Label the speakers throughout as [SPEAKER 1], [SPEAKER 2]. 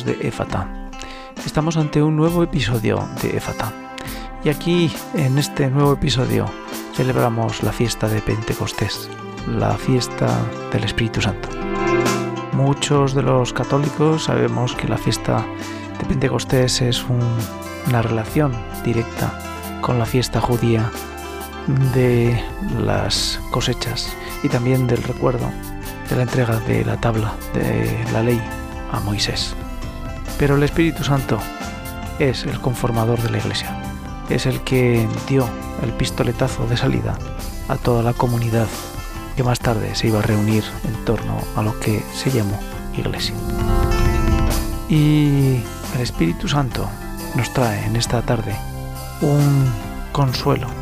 [SPEAKER 1] de EFATA. Estamos ante un nuevo episodio de EFATA. Y aquí, en este nuevo episodio, celebramos la fiesta de Pentecostés, la fiesta del Espíritu Santo. Muchos de los católicos sabemos que la fiesta de Pentecostés es una relación directa con la fiesta judía de las cosechas y también del recuerdo de la entrega de la tabla de la ley a Moisés. Pero el Espíritu Santo es el conformador de la iglesia, es el que dio el pistoletazo de salida a toda la comunidad que más tarde se iba a reunir en torno a lo que se llamó iglesia. Y el Espíritu Santo nos trae en esta tarde un consuelo.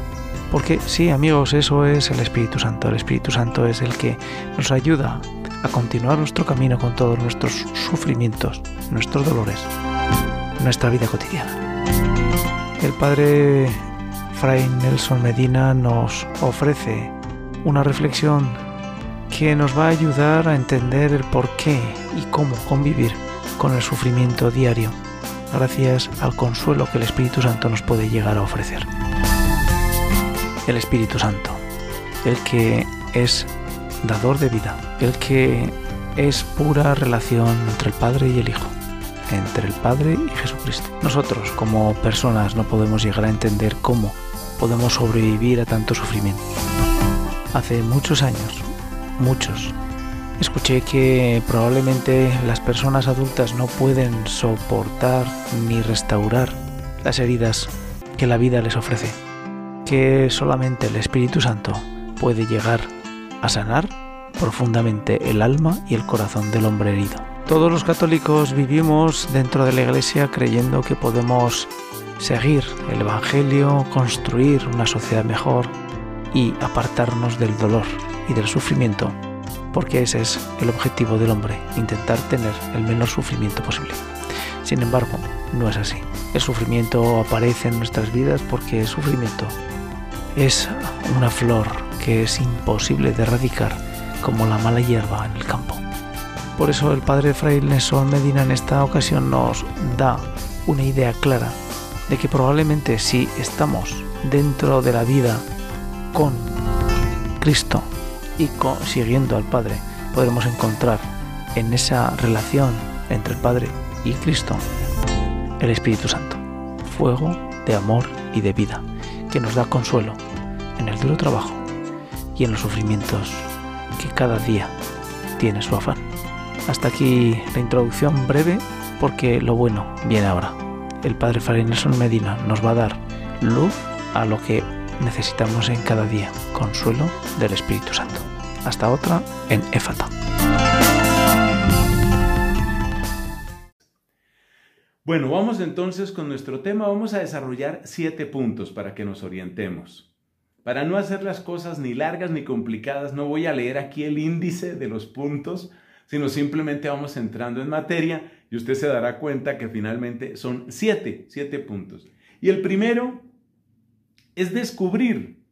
[SPEAKER 1] Porque sí, amigos, eso es el Espíritu Santo. El Espíritu Santo es el que nos ayuda a continuar nuestro camino con todos nuestros sufrimientos, nuestros dolores, nuestra vida cotidiana. El Padre Fray Nelson Medina nos ofrece una reflexión que nos va a ayudar a entender el por qué y cómo convivir con el sufrimiento diario, gracias al consuelo que el Espíritu Santo nos puede llegar a ofrecer. El Espíritu Santo, el que es dador de vida, el que es pura relación entre el Padre y el Hijo, entre el Padre y Jesucristo. Nosotros como personas no podemos llegar a entender cómo podemos sobrevivir a tanto sufrimiento. Hace muchos años, muchos, escuché que probablemente las personas adultas no pueden soportar ni restaurar las heridas que la vida les ofrece, que solamente el Espíritu Santo puede llegar a sanar profundamente el alma y el corazón del hombre herido. Todos los católicos vivimos dentro de la Iglesia creyendo que podemos seguir el Evangelio, construir una sociedad mejor y apartarnos del dolor y del sufrimiento, porque ese es el objetivo del hombre, intentar tener el menor sufrimiento posible. Sin embargo, no es así. El sufrimiento aparece en nuestras vidas porque el sufrimiento es una flor que es imposible de erradicar como la mala hierba en el campo. Por eso el padre Fray Nelson Medina en esta ocasión nos da una idea clara de que probablemente si estamos dentro de la vida con Cristo y siguiendo al Padre, podremos encontrar en esa relación entre el Padre y Cristo el Espíritu Santo, fuego de amor y de vida, que nos da consuelo en el duro trabajo y en los sufrimientos que cada día tiene su afán. Hasta aquí la introducción breve porque lo bueno viene ahora. El Padre Fray Nelson Medina nos va a dar luz a lo que necesitamos en cada día, consuelo del Espíritu Santo. Hasta otra en Éfata.
[SPEAKER 2] Bueno, vamos entonces con nuestro tema. Vamos a desarrollar siete puntos para que nos orientemos. Para no hacer las cosas ni largas ni complicadas, no voy a leer aquí el índice de los puntos, sino simplemente vamos entrando en materia y usted se dará cuenta que finalmente son siete, siete puntos. Y el primero es descubrir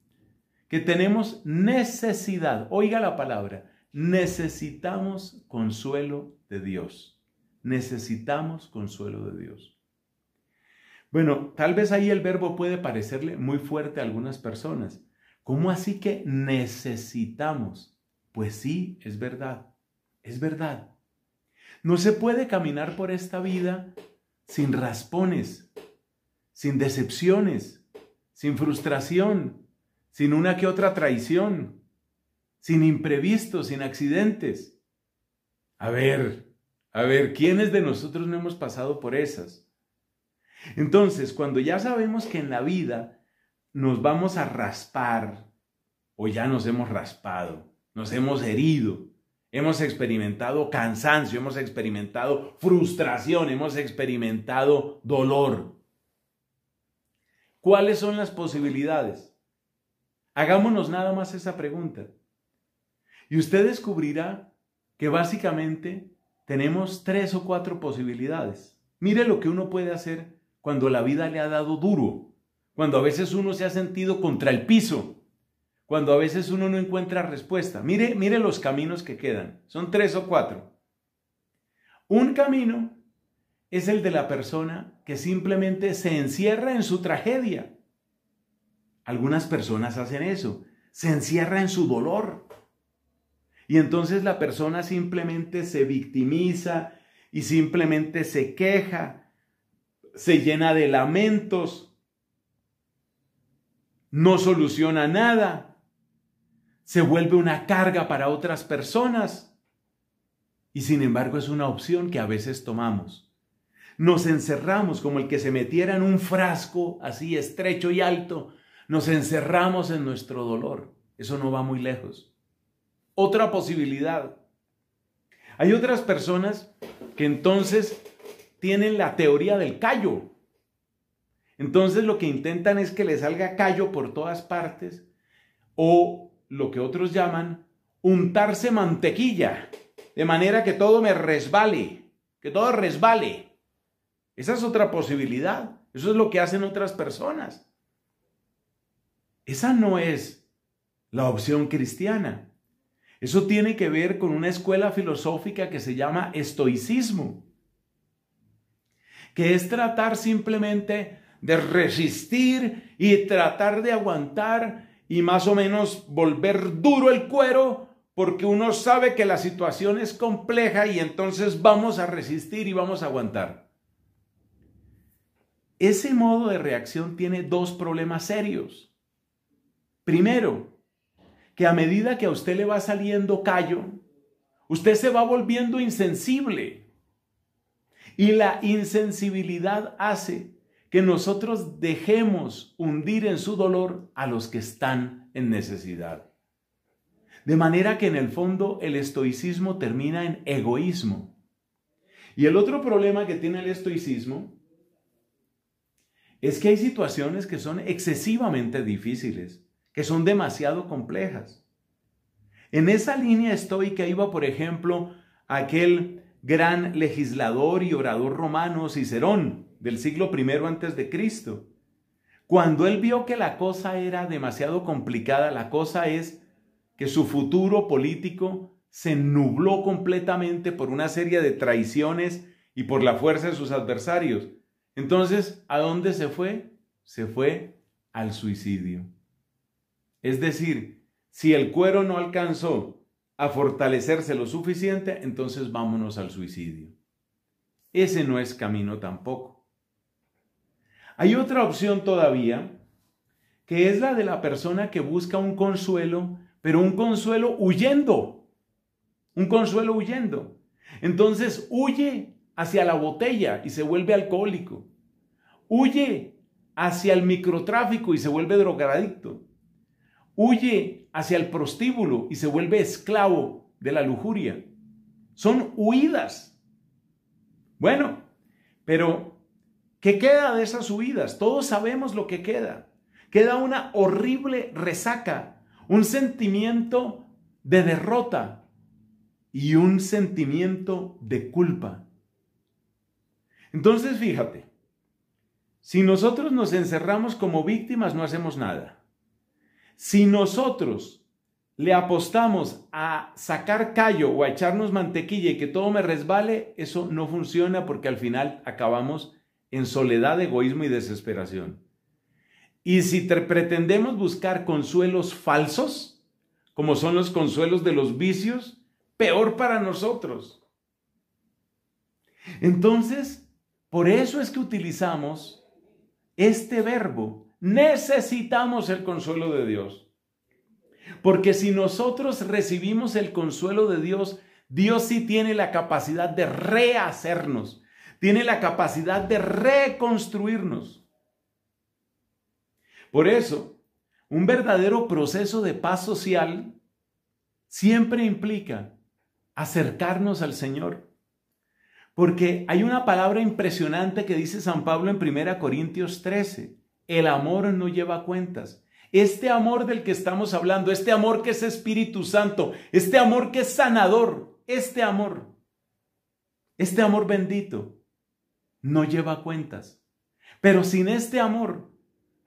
[SPEAKER 2] que tenemos necesidad, oiga la palabra, necesitamos consuelo de Dios. Necesitamos consuelo de Dios. Bueno, tal vez ahí el verbo puede parecerle muy fuerte a algunas personas. ¿Cómo así que necesitamos? Pues sí, es verdad, es verdad. No se puede caminar por esta vida sin raspones, sin decepciones, sin frustración, sin una que otra traición, sin imprevistos, sin accidentes. A ver, a ver, ¿quiénes de nosotros no hemos pasado por esas? Entonces, cuando ya sabemos que en la vida nos vamos a raspar o ya nos hemos raspado, nos hemos herido, hemos experimentado cansancio, hemos experimentado frustración, hemos experimentado dolor. ¿Cuáles son las posibilidades? Hagámonos nada más esa pregunta. Y usted descubrirá que básicamente tenemos tres o cuatro posibilidades. Mire lo que uno puede hacer cuando la vida le ha dado duro, cuando a veces uno se ha sentido contra el piso, cuando a veces uno no encuentra respuesta. Mire, mire los caminos que quedan, son tres o cuatro. Un camino es el de la persona que simplemente se encierra en su tragedia. Algunas personas hacen eso, se encierra en su dolor. Y entonces la persona simplemente se victimiza y simplemente se queja, se llena de lamentos, no soluciona nada, se vuelve una carga para otras personas y sin embargo es una opción que a veces tomamos. Nos encerramos como el que se metiera en un frasco así estrecho y alto, nos encerramos en nuestro dolor. Eso no va muy lejos. Otra posibilidad. Hay otras personas que entonces tienen la teoría del callo. Entonces lo que intentan es que le salga callo por todas partes o lo que otros llaman untarse mantequilla, de manera que todo me resbale, que todo resbale. Esa es otra posibilidad. Eso es lo que hacen otras personas. Esa no es la opción cristiana. Eso tiene que ver con una escuela filosófica que se llama estoicismo, que es tratar simplemente de resistir y tratar de aguantar y más o menos volver duro el cuero porque uno sabe que la situación es compleja y entonces vamos a resistir y vamos a aguantar. Ese modo de reacción tiene dos problemas serios. Primero, que a medida que a usted le va saliendo callo, usted se va volviendo insensible. Y la insensibilidad hace que nosotros dejemos hundir en su dolor a los que están en necesidad. De manera que en el fondo el estoicismo termina en egoísmo. Y el otro problema que tiene el estoicismo es que hay situaciones que son excesivamente difíciles que son demasiado complejas. En esa línea estoica iba, por ejemplo, aquel gran legislador y orador romano Cicerón del siglo I antes de Cristo. Cuando él vio que la cosa era demasiado complicada, la cosa es que su futuro político se nubló completamente por una serie de traiciones y por la fuerza de sus adversarios. Entonces, ¿a dónde se fue? Se fue al suicidio. Es decir, si el cuero no alcanzó a fortalecerse lo suficiente, entonces vámonos al suicidio. Ese no es camino tampoco. Hay otra opción todavía, que es la de la persona que busca un consuelo, pero un consuelo huyendo. Un consuelo huyendo. Entonces huye hacia la botella y se vuelve alcohólico. Huye hacia el microtráfico y se vuelve drogadicto huye hacia el prostíbulo y se vuelve esclavo de la lujuria. Son huidas. Bueno, pero ¿qué queda de esas huidas? Todos sabemos lo que queda. Queda una horrible resaca, un sentimiento de derrota y un sentimiento de culpa. Entonces, fíjate, si nosotros nos encerramos como víctimas, no hacemos nada. Si nosotros le apostamos a sacar callo o a echarnos mantequilla y que todo me resbale, eso no funciona porque al final acabamos en soledad, egoísmo y desesperación. Y si pretendemos buscar consuelos falsos, como son los consuelos de los vicios, peor para nosotros. Entonces, por eso es que utilizamos este verbo necesitamos el consuelo de Dios. Porque si nosotros recibimos el consuelo de Dios, Dios sí tiene la capacidad de rehacernos, tiene la capacidad de reconstruirnos. Por eso, un verdadero proceso de paz social siempre implica acercarnos al Señor. Porque hay una palabra impresionante que dice San Pablo en 1 Corintios 13. El amor no lleva cuentas. Este amor del que estamos hablando, este amor que es Espíritu Santo, este amor que es sanador, este amor, este amor bendito, no lleva cuentas. Pero sin este amor,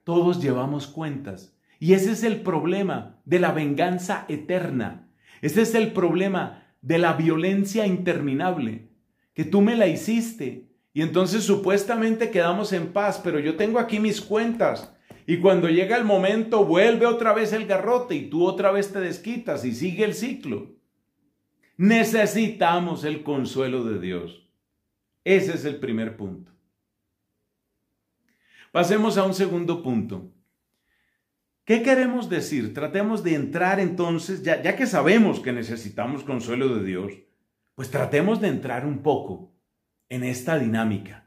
[SPEAKER 2] todos llevamos cuentas. Y ese es el problema de la venganza eterna. Ese es el problema de la violencia interminable. Que tú me la hiciste Y entonces supuestamente quedamos en paz, pero yo tengo aquí mis cuentas. Y cuando llega el momento, vuelve otra vez el garrote y tú otra vez te desquitas y sigue el ciclo. Necesitamos el consuelo de Dios. Ese es el primer punto. Pasemos a un segundo punto. ¿Qué queremos decir? Tratemos de entrar entonces, ya, ya, que sabemos que necesitamos consuelo de Dios, pues tratemos de entrar un poco en esta dinámica.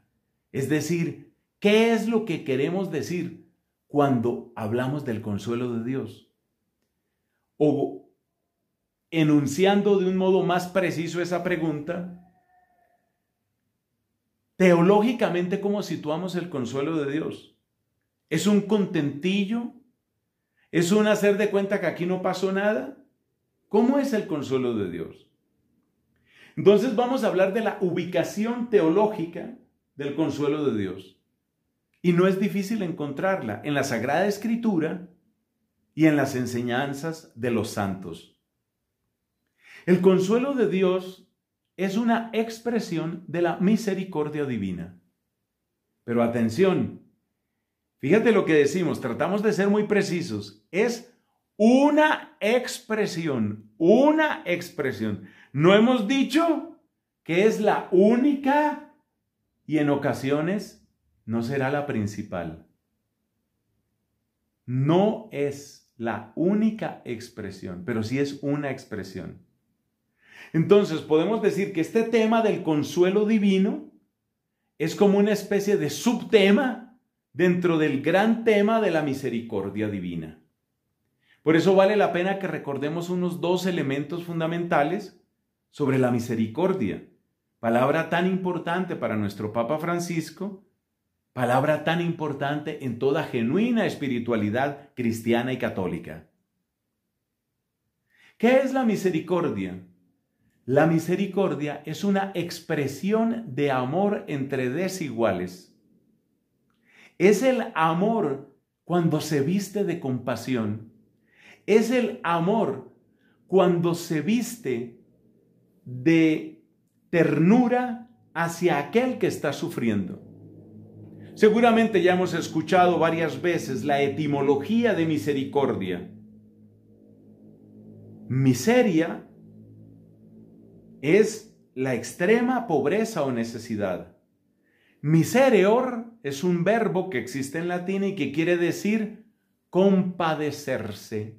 [SPEAKER 2] Es decir, ¿qué es lo que queremos decir cuando hablamos del consuelo de Dios? O enunciando de un modo más preciso esa pregunta, teológicamente, ¿cómo situamos el consuelo de Dios? ¿Es un contentillo? ¿Es un hacer de cuenta que aquí no pasó nada? ¿Cómo es el consuelo de Dios? Entonces vamos a hablar de la ubicación teológica del consuelo de Dios. Y no es difícil encontrarla en la Sagrada Escritura y en las enseñanzas de los santos. El consuelo de Dios es una expresión de la misericordia divina. Pero atención, fíjate lo que decimos, tratamos de ser muy precisos, es una expresión, una expresión. No hemos dicho que es la única y en ocasiones no será la principal. No es la única expresión, pero sí es una expresión. Entonces podemos decir que este tema del consuelo divino es como una especie de subtema dentro del gran tema de la misericordia divina. Por eso vale la pena que recordemos unos dos elementos fundamentales sobre la misericordia, palabra tan importante para nuestro Papa Francisco, palabra tan importante en toda genuina espiritualidad cristiana y católica. ¿Qué es la misericordia? La misericordia es una expresión de amor entre desiguales. Es el amor cuando se viste de compasión. Es el amor cuando se viste de ternura hacia aquel que está sufriendo. Seguramente ya hemos escuchado varias veces la etimología de misericordia. Miseria es la extrema pobreza o necesidad. Misereor es un verbo que existe en latín y que quiere decir compadecerse.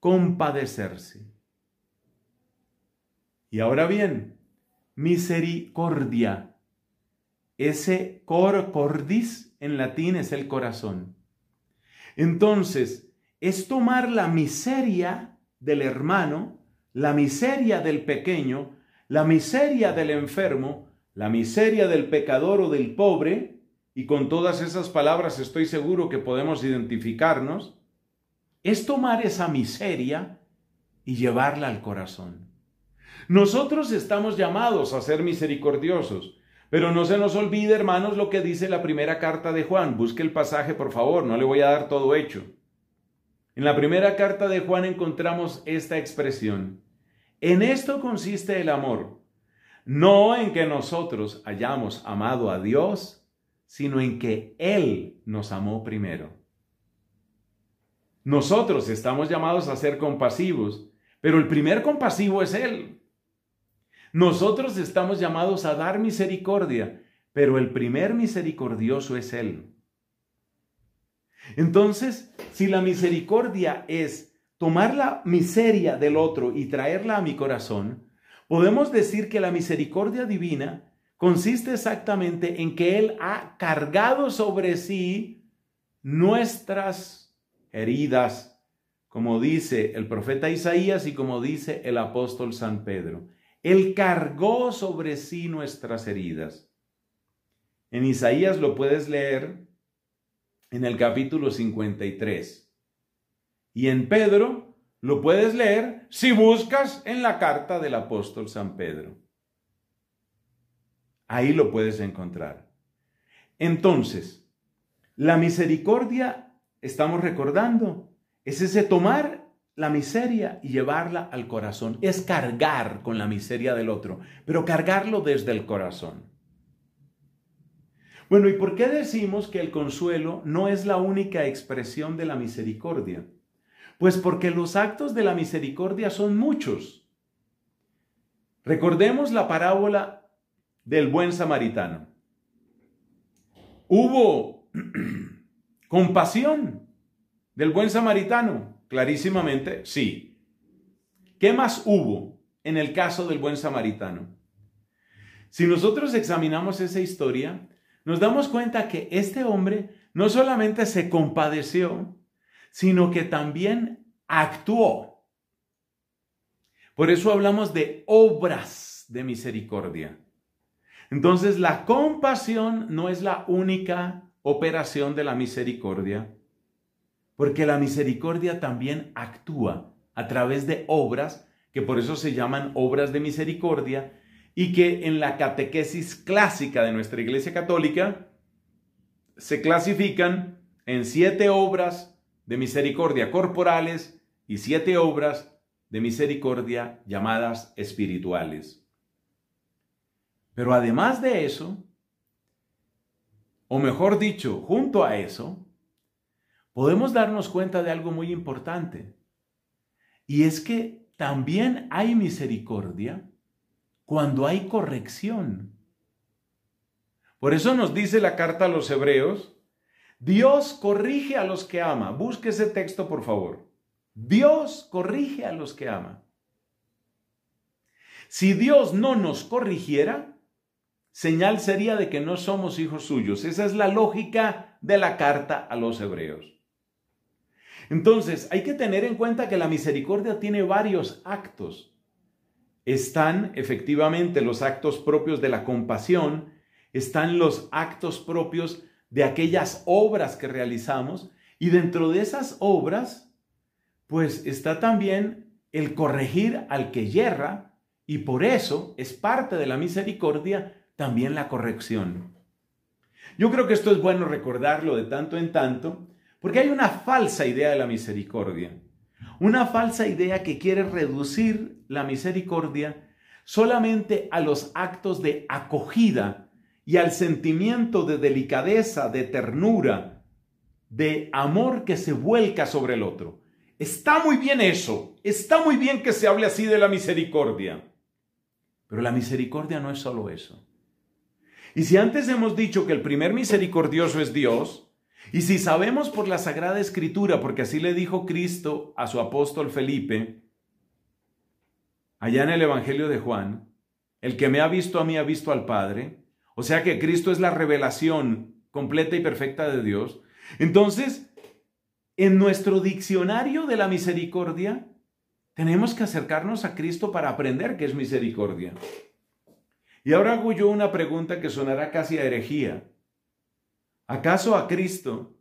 [SPEAKER 2] Compadecerse. Y ahora bien, misericordia. Ese cor cordis en latín es el corazón. Entonces, es tomar la miseria del hermano la miseria del pequeño, la miseria del enfermo, la miseria del pecador o del pobre, y con todas esas palabras estoy seguro que podemos identificarnos, es tomar esa miseria y llevarla al corazón. Nosotros estamos llamados a ser misericordiosos, pero no se nos olvide, hermanos, lo que dice la primera carta de Juan. Busque el pasaje, por favor, no le voy a dar todo hecho. En la primera carta de Juan encontramos esta expresión. En esto consiste el amor, no en que nosotros hayamos amado a Dios, sino en que Él nos amó primero. Nosotros estamos llamados a ser compasivos, pero el primer compasivo es Él. Nosotros estamos llamados a dar misericordia, pero el primer misericordioso es Él. Entonces, si la misericordia es tomar la miseria del otro y traerla a mi corazón, podemos decir que la misericordia divina consiste exactamente en que Él ha cargado sobre sí nuestras heridas, como dice el profeta Isaías y como dice el apóstol San Pedro. Él cargó sobre sí nuestras heridas. En Isaías lo puedes leer en el capítulo 53. Y en Pedro lo puedes leer si buscas en la carta del apóstol San Pedro. Ahí lo puedes encontrar. Entonces, la misericordia, estamos recordando, es ese tomar la miseria y llevarla al corazón. Es cargar con la miseria del otro, pero cargarlo desde el corazón. Bueno, ¿y por qué decimos que el consuelo no es la única expresión de la misericordia? Pues porque los actos de la misericordia son muchos. Recordemos la parábola del buen samaritano. Hubo compasión del buen samaritano, clarísimamente, sí. ¿Qué más hubo en el caso del buen samaritano? Si nosotros examinamos esa historia, nos damos cuenta que este hombre no solamente se compadeció, sino que también actuó. Por eso hablamos de obras de misericordia. Entonces la compasión no es la única operación de la misericordia, porque la misericordia también actúa a través de obras, que por eso se llaman obras de misericordia, y que en la catequesis clásica de nuestra Iglesia Católica se clasifican en siete obras de misericordia corporales y siete obras de misericordia llamadas espirituales. Pero además de eso, o mejor dicho, junto a eso, podemos darnos cuenta de algo muy importante. Y es que también hay misericordia cuando hay corrección. Por eso nos dice la carta a los hebreos Dios corrige a los que ama. Busque ese texto, por favor. Dios corrige a los que ama. Si Dios no nos corrigiera, señal sería de que no somos hijos suyos. Esa es la lógica de la carta a los hebreos. Entonces, hay que tener en cuenta que la misericordia tiene varios actos. Están efectivamente los actos propios de la compasión, están los actos propios de aquellas obras que realizamos y dentro de esas obras, pues está también el corregir al que yerra y por eso es parte de la misericordia también la corrección. Yo creo que esto es bueno recordarlo de tanto en tanto, porque hay una falsa idea de la misericordia. Una falsa idea que quiere reducir la misericordia solamente a los actos de acogida y al sentimiento de delicadeza, de ternura, de amor que se vuelca sobre el otro. Está muy bien eso, está muy bien que se hable así de la misericordia, pero la misericordia no es solo eso. Y si antes hemos dicho que el primer misericordioso es Dios, y si sabemos por la Sagrada Escritura, porque así le dijo Cristo a su apóstol Felipe, allá en el Evangelio de Juan, el que me ha visto a mí ha visto al Padre, o sea que Cristo es la revelación completa y perfecta de Dios. Entonces, en nuestro diccionario de la misericordia, tenemos que acercarnos a Cristo para aprender qué es misericordia. Y ahora hago yo una pregunta que sonará casi a herejía. ¿Acaso a Cristo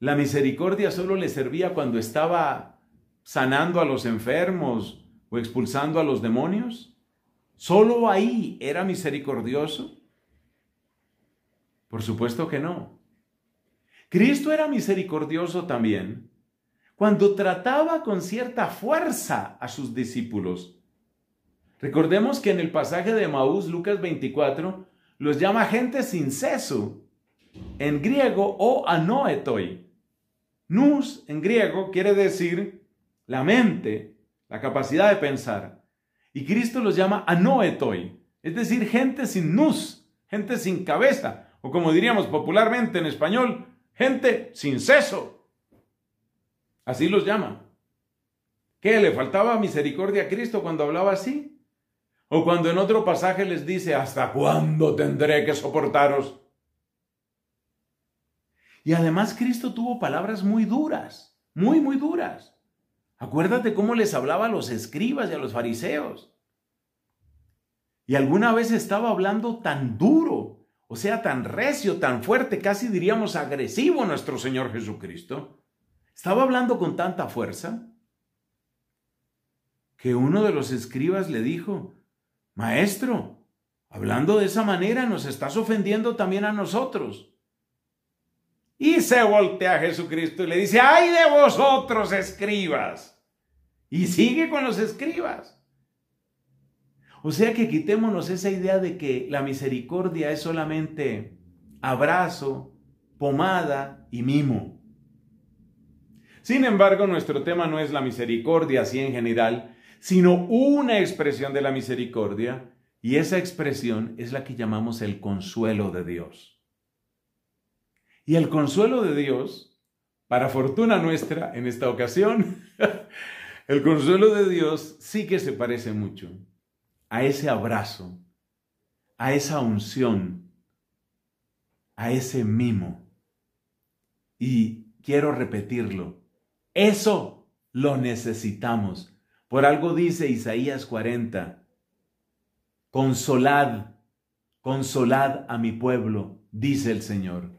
[SPEAKER 2] la misericordia solo le servía cuando estaba sanando a los enfermos o expulsando a los demonios? ¿Solo ahí era misericordioso? Por supuesto que no. Cristo era misericordioso también cuando trataba con cierta fuerza a sus discípulos. Recordemos que en el pasaje de Maús, Lucas 24, los llama gente sin ceso, en griego o anoetoi. Nous en griego quiere decir la mente, la capacidad de pensar. Y Cristo los llama anoetoi, es decir, gente sin nus, gente sin cabeza, o como diríamos popularmente en español, gente sin seso. Así los llama. ¿Qué? ¿Le faltaba misericordia a Cristo cuando hablaba así? O cuando en otro pasaje les dice, ¿hasta cuándo tendré que soportaros? Y además Cristo tuvo palabras muy duras, muy, muy duras. Acuérdate cómo les hablaba a los escribas y a los fariseos. Y alguna vez estaba hablando tan duro, o sea, tan recio, tan fuerte, casi diríamos agresivo nuestro Señor Jesucristo. Estaba hablando con tanta fuerza que uno de los escribas le dijo, Maestro, hablando de esa manera nos estás ofendiendo también a nosotros. Y se voltea a Jesucristo y le dice, ay de vosotros escribas. Y sigue con los escribas. O sea que quitémonos esa idea de que la misericordia es solamente abrazo, pomada y mimo. Sin embargo, nuestro tema no es la misericordia así en general, sino una expresión de la misericordia, y esa expresión es la que llamamos el consuelo de Dios. Y el consuelo de Dios, para fortuna nuestra en esta ocasión, el consuelo de Dios sí que se parece mucho a ese abrazo, a esa unción, a ese mimo. Y quiero repetirlo, eso lo necesitamos por algo dice Isaías 40, consolad, consolad a mi pueblo, dice el Señor.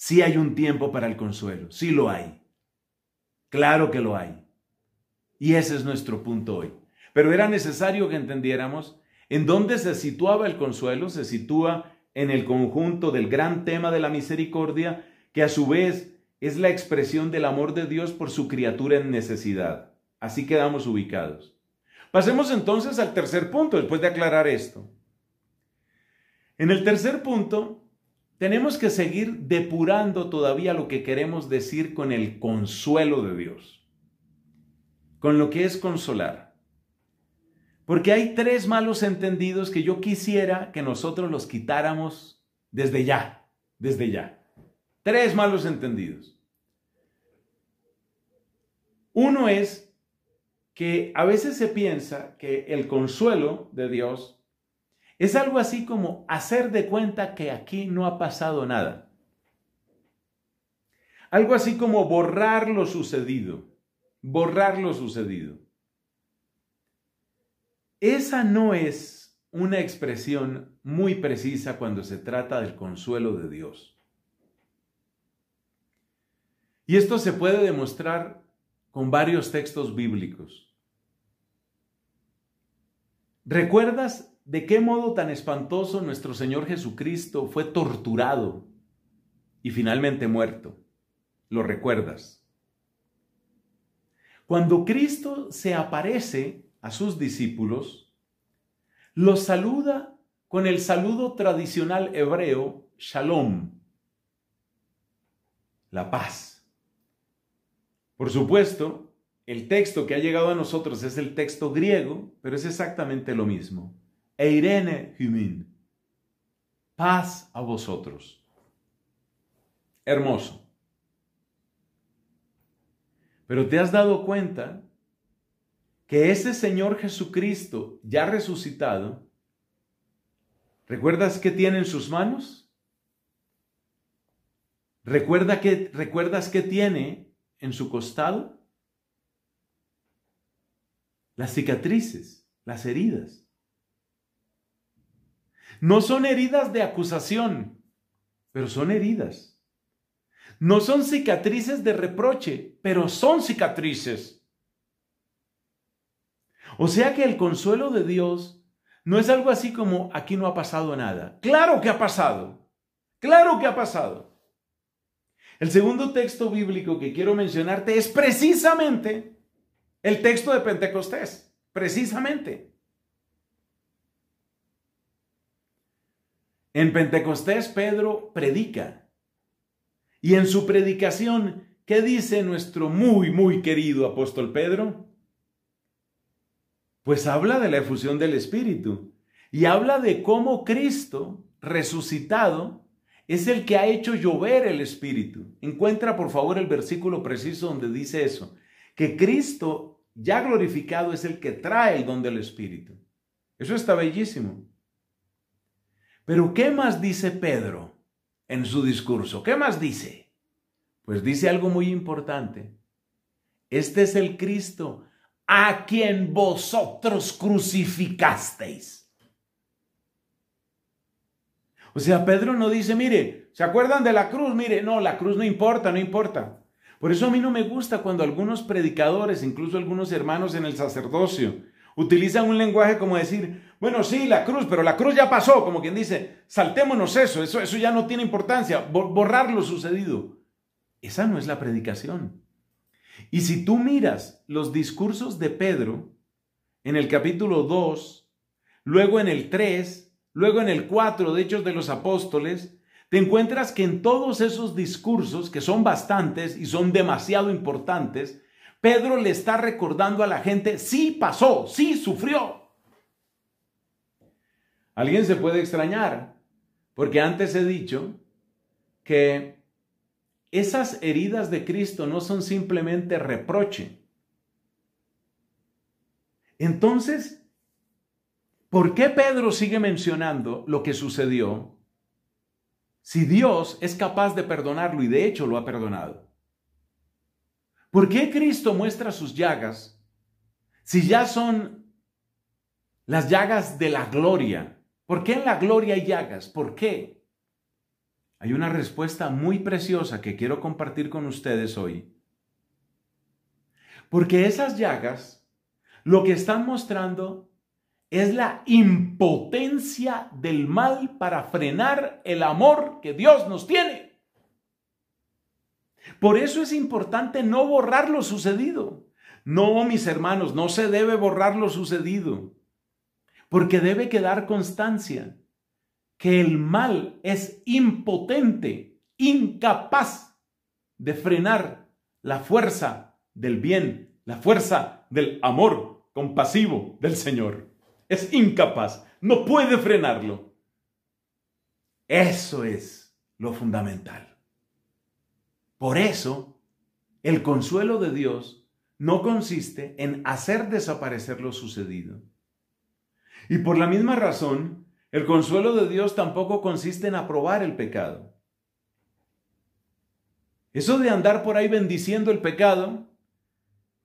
[SPEAKER 2] Sí hay un tiempo para el consuelo, sí lo hay. Claro que lo hay. Y ese es nuestro punto hoy. Pero era necesario que entendiéramos en dónde se situaba el consuelo, se sitúa en el conjunto del gran tema de la misericordia, que a su vez es la expresión del amor de Dios por su criatura en necesidad. Así quedamos ubicados. Pasemos entonces al tercer punto, después de aclarar esto. En el tercer punto, tenemos que seguir depurando todavía lo que queremos decir con el consuelo de Dios, con lo que es consolar. Porque hay tres malos entendidos que yo quisiera que nosotros los quitáramos desde ya, desde ya. Tres malos entendidos. Uno es que a veces se piensa que el consuelo de Dios es algo así como hacer de cuenta que aquí no ha pasado nada. Algo así como borrar lo sucedido, borrar lo sucedido. Esa no es una expresión muy precisa cuando se trata del consuelo de Dios. Y esto se puede demostrar con varios textos bíblicos. ¿Recuerdas de qué modo tan espantoso nuestro Señor Jesucristo fue torturado y finalmente muerto? ¿Lo recuerdas? Cuando Cristo se aparece a sus discípulos, los saluda con el saludo tradicional hebreo, shalom, la paz. Por supuesto, el texto que ha llegado a nosotros es el texto griego, pero es exactamente lo mismo. Eirene humin. Paz a vosotros. Hermoso. Pero te has dado cuenta que ese Señor Jesucristo ya resucitado, ¿recuerdas qué tiene en sus manos? ¿Recuerda que, ¿Recuerdas qué tiene en su costado? las cicatrices, las heridas. No son heridas de acusación, pero son heridas. No son cicatrices de reproche, pero son cicatrices. O sea que el consuelo de Dios no es algo así como aquí no ha pasado nada. Claro que ha pasado. Claro que ha pasado. El segundo texto bíblico que quiero mencionarte es precisamente el texto de Pentecostés, precisamente. En Pentecostés Pedro predica. Y en su predicación, ¿qué dice nuestro muy, muy querido apóstol Pedro? Pues habla de la efusión del Espíritu y habla de cómo Cristo resucitado es el que ha hecho llover el Espíritu. Encuentra por favor el versículo preciso donde dice eso que Cristo ya glorificado es el que trae el don del Espíritu. Eso está bellísimo. Pero ¿qué más dice Pedro en su discurso? ¿Qué más dice? Pues dice algo muy importante. Este es el Cristo a quien vosotros crucificasteis. O sea, Pedro no dice, mire, ¿se acuerdan de la cruz? Mire, no, la cruz no importa, no importa. Por eso a mí no me gusta cuando algunos predicadores, incluso algunos hermanos en el sacerdocio, utilizan un lenguaje como decir, bueno, sí, la cruz, pero la cruz ya pasó, como quien dice, saltémonos eso, eso, eso ya no tiene importancia, borrar lo sucedido. Esa no es la predicación. Y si tú miras los discursos de Pedro en el capítulo 2, luego en el 3, luego en el 4 de Hechos de los Apóstoles, te encuentras que en todos esos discursos, que son bastantes y son demasiado importantes, Pedro le está recordando a la gente, sí pasó, sí sufrió. Alguien se puede extrañar, porque antes he dicho que esas heridas de Cristo no son simplemente reproche. Entonces, ¿por qué Pedro sigue mencionando lo que sucedió si Dios es capaz de perdonarlo y de hecho lo ha perdonado? ¿Por qué Cristo muestra sus llagas si ya son las llagas de la gloria? ¿Por qué en la gloria hay llagas? ¿Por qué? Hay una respuesta muy preciosa que quiero compartir con ustedes hoy. Porque esas llagas lo que están mostrando es la impotencia del mal para frenar el amor que Dios nos tiene. Por eso es importante no borrar lo sucedido. No, mis hermanos, no se debe borrar lo sucedido, porque debe quedar constancia que el mal es impotente, incapaz de frenar la fuerza del bien, la fuerza del amor compasivo del Señor es incapaz, no puede frenarlo. Eso es lo fundamental. Por eso, el consuelo de Dios no consiste en hacer desaparecer lo sucedido. Y por la misma razón, el consuelo de Dios tampoco consiste en aprobar el pecado. Eso de andar por ahí bendiciendo el pecado,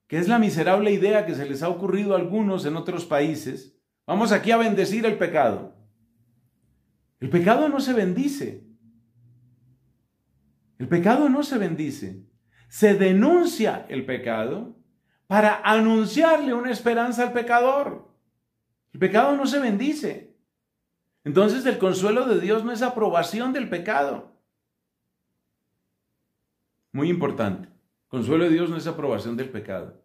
[SPEAKER 2] que es la miserable idea que se les ha ocurrido a algunos en otros países, Vamos aquí a bendecir el pecado. El pecado no se bendice. El pecado no se bendice. Se denuncia el pecado para anunciarle una esperanza al pecador. Pecado no se bendice. Entonces el consuelo de Dios no es aprobación del pecado. Muy importante. Consuelo de Dios no es aprobación del pecado.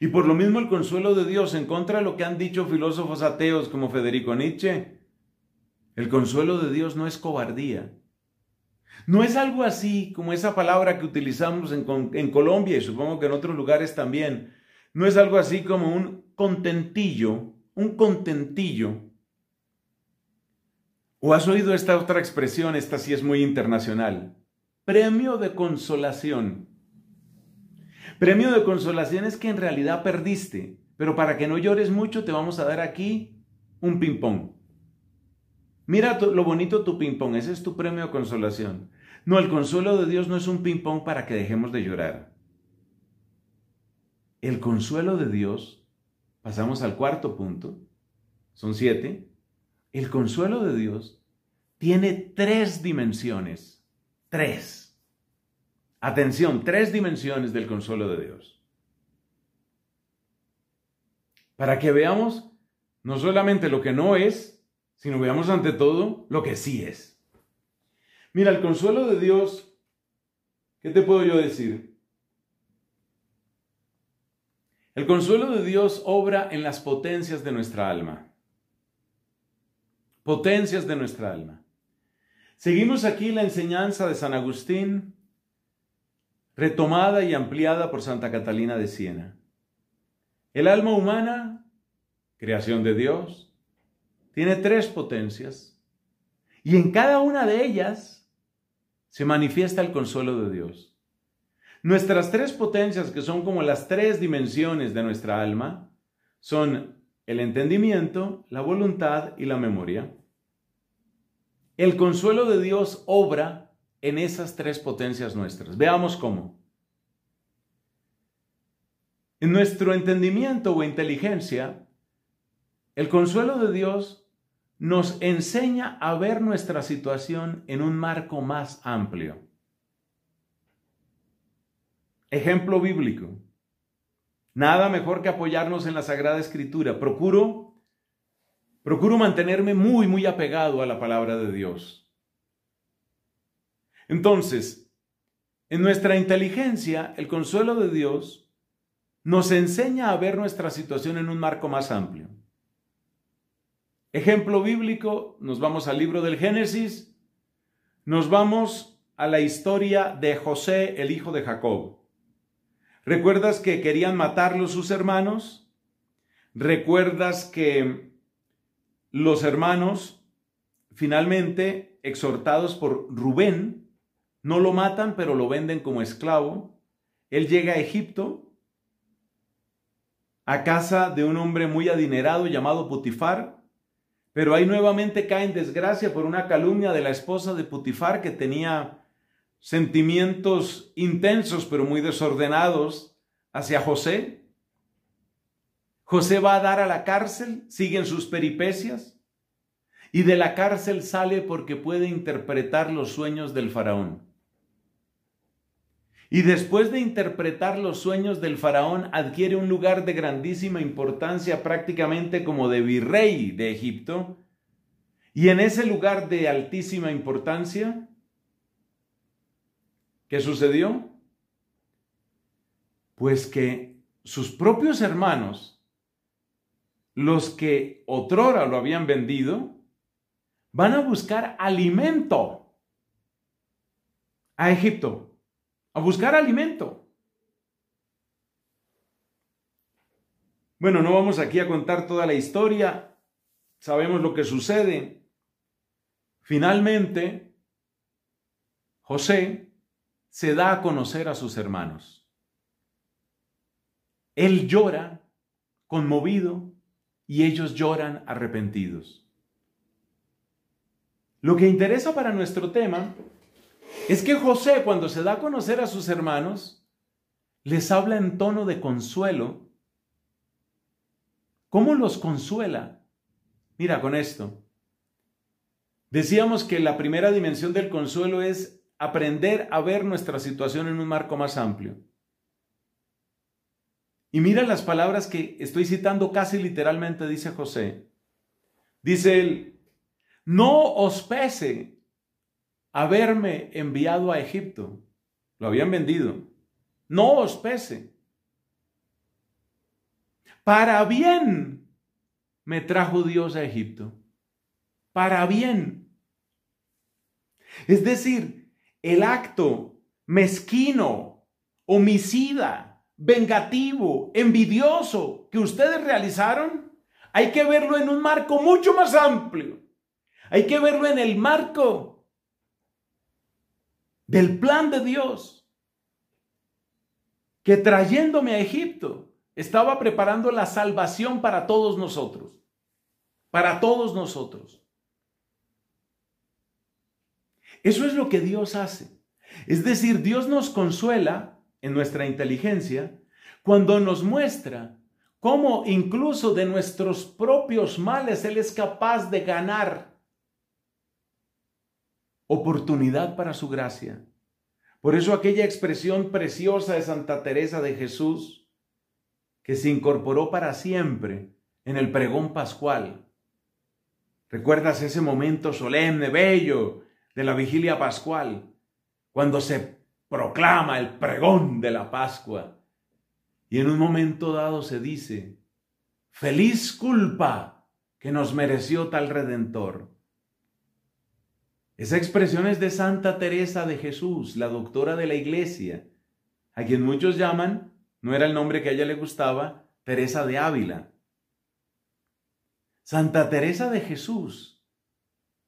[SPEAKER 2] Y por lo mismo el consuelo de Dios en contra de lo que han dicho filósofos ateos como Federico Nietzsche. El consuelo de Dios no es cobardía. No es algo así como esa palabra que utilizamos en Colombia y supongo que en otros lugares también. No es algo así como un contentillo, un contentillo. ¿O has oído esta otra expresión? Esta sí es muy internacional. Premio de consolación. Premio de consolación es que en realidad perdiste, pero para que no llores mucho te vamos a dar aquí un ping-pong. Mira lo bonito tu ping-pong, ese es tu premio de consolación. No, el consuelo de Dios no es un ping-pong para que dejemos de llorar. El consuelo de Dios, pasamos al cuarto punto, son siete. El consuelo de Dios tiene tres dimensiones. Tres. Atención, tres dimensiones del consuelo de Dios. Para que veamos no solamente lo que no es, sino veamos ante todo lo que sí es. Mira, el consuelo de Dios, ¿qué te puedo yo decir? El consuelo de Dios obra en las potencias de nuestra alma. Potencias de nuestra alma. Seguimos aquí la enseñanza de San Agustín retomada y ampliada por Santa Catalina de Siena. El alma humana, creación de Dios, tiene tres potencias y en cada una de ellas se manifiesta el consuelo de Dios. Nuestras tres potencias, que son como las tres dimensiones de nuestra alma, son el entendimiento, la voluntad y la memoria. El consuelo de Dios obra en esas tres potencias nuestras. Veamos cómo. En nuestro entendimiento o inteligencia, el consuelo de Dios nos enseña a ver nuestra situación en un marco más amplio. Ejemplo bíblico. Nada mejor que apoyarnos en la Sagrada Escritura. Procuro, procuro mantenerme muy, muy apegado a la palabra de Dios. Entonces, en nuestra inteligencia, el consuelo de Dios nos enseña a ver nuestra situación en un marco más amplio. Ejemplo bíblico, nos vamos al libro del Génesis, nos vamos a la historia de José, el hijo de Jacob. ¿Recuerdas que querían matarlo sus hermanos? ¿Recuerdas que los hermanos, finalmente, exhortados por Rubén, no lo matan, pero lo venden como esclavo? Él llega a Egipto, a casa de un hombre muy adinerado llamado Putifar, pero ahí nuevamente cae en desgracia por una calumnia de la esposa de Putifar que tenía sentimientos intensos pero muy desordenados hacia José. José va a dar a la cárcel, siguen sus peripecias y de la cárcel sale porque puede interpretar los sueños del faraón. Y después de interpretar los sueños del faraón, adquiere un lugar de grandísima importancia, prácticamente como de virrey de Egipto. Y en ese lugar de altísima importancia, ¿qué sucedió? Pues que sus propios hermanos, los que otrora lo habían vendido, van a buscar alimento a Egipto a buscar alimento. Bueno, no vamos aquí a contar toda la historia, sabemos lo que sucede. Finalmente, José se da a conocer a sus hermanos. Él llora conmovido y ellos lloran arrepentidos. Lo que interesa para nuestro tema es que José, cuando se da a conocer a sus hermanos, les habla en tono de consuelo. ¿Cómo los consuela? Mira, con esto. Decíamos que la primera dimensión del consuelo es aprender a ver nuestra situación en un marco más amplio. Y mira las palabras que estoy citando casi literalmente, dice José. Dice él, no os pese haberme enviado a Egipto. Lo habían vendido. No os pese. Para bien me trajo Dios a Egipto. Para bien. Es decir, el acto mezquino, homicida, vengativo, envidioso que ustedes realizaron, hay que verlo en un marco mucho más amplio. Hay que verlo en el marco del plan de Dios, que trayéndome a Egipto estaba preparando la salvación para todos nosotros, para todos nosotros. Eso es lo que Dios hace. Es decir, Dios nos consuela en nuestra inteligencia cuando nos muestra cómo incluso de nuestros propios males Él es capaz de ganar oportunidad para su gracia. Por eso aquella expresión preciosa de Santa Teresa de Jesús, que se incorporó para siempre en el pregón pascual. ¿Recuerdas ese momento solemne, bello de la vigilia pascual, cuando se proclama el pregón de la Pascua? Y en un momento dado se dice, feliz culpa que nos mereció tal redentor. Esa expresión es de Santa Teresa de Jesús, la doctora de la iglesia, a quien muchos llaman, no era el nombre que a ella le gustaba, Teresa de Ávila. Santa Teresa de Jesús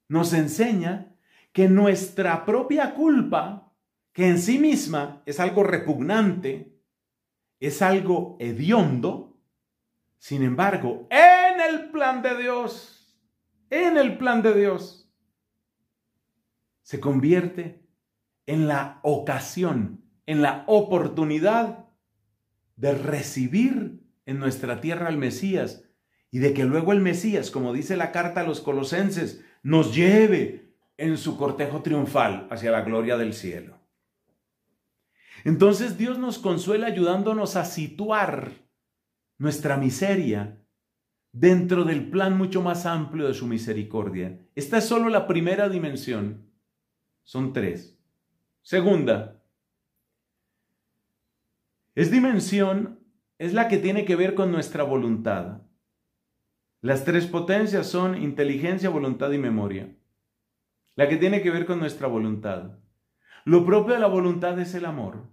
[SPEAKER 2] nos enseña que nuestra propia culpa, que en sí misma es algo repugnante, es algo hediondo, sin embargo, en el plan de Dios, en el plan de Dios, se convierte en la ocasión, en la oportunidad de recibir en nuestra tierra al Mesías y de que luego el Mesías, como dice la carta a los colosenses, nos lleve en su cortejo triunfal hacia la gloria del cielo. Entonces Dios nos consuela ayudándonos a situar nuestra miseria dentro del plan mucho más amplio de su misericordia. Esta es solo la primera dimensión. Son tres. Segunda, es dimensión, es la que tiene que ver con nuestra voluntad. Las tres potencias son inteligencia, voluntad y memoria. La que tiene que ver con nuestra voluntad. Lo propio de la voluntad es el amor.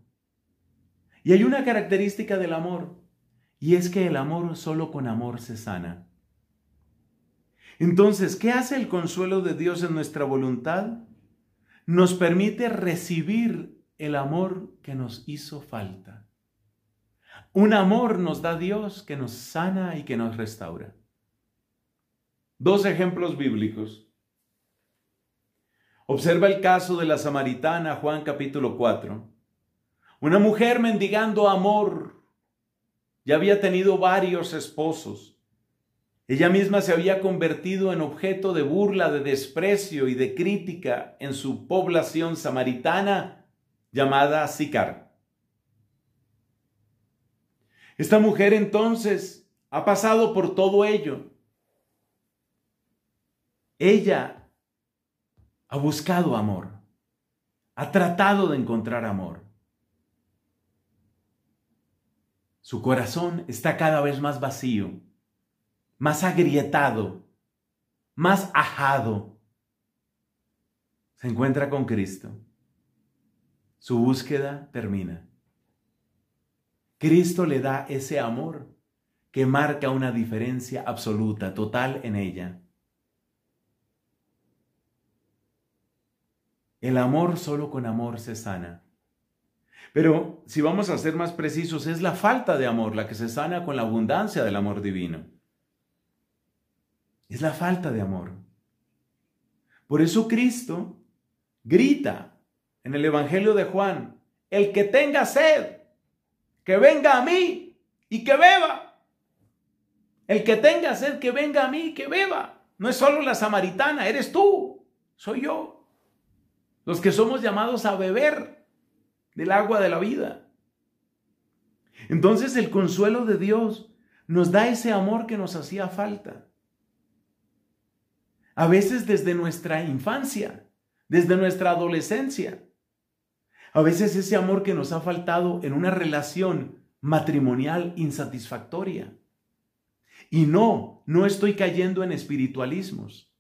[SPEAKER 2] Y hay una característica del amor, y es que el amor solo con amor se sana. Entonces, ¿qué hace el consuelo de Dios en nuestra voluntad? Nos permite recibir el amor que nos hizo falta. Un amor nos da Dios que nos sana y que nos restaura. Dos ejemplos bíblicos. Observa el caso de la samaritana, Juan capítulo 4. Una mujer mendigando amor. Ya había tenido varios esposos. Ella misma se había convertido en objeto de burla, de desprecio y de crítica en su población samaritana llamada Sicar. Esta mujer entonces ha pasado por todo ello. Ella ha buscado amor, ha tratado de encontrar amor. Su corazón está cada vez más vacío, más agrietado, más ajado. Se encuentra con Cristo. Su búsqueda termina. Cristo le da ese amor que marca una diferencia absoluta, total en ella. El amor solo con amor se sana. Pero si vamos a ser más precisos, es la falta de amor la que se sana con la abundancia del amor divino. Es la falta de amor. Por eso Cristo grita en el Evangelio de Juan, el que tenga sed, que venga a mí y que beba. El que tenga sed, que venga a mí y que beba. No es solo la samaritana, eres tú, soy yo. Los que somos llamados a beber del agua de la vida. Entonces el consuelo de Dios nos da ese amor que nos hacía falta. A veces desde nuestra infancia, desde nuestra adolescencia. A veces ese amor que nos ha faltado en una relación matrimonial insatisfactoria. Y no, no estoy cayendo en espiritualismos.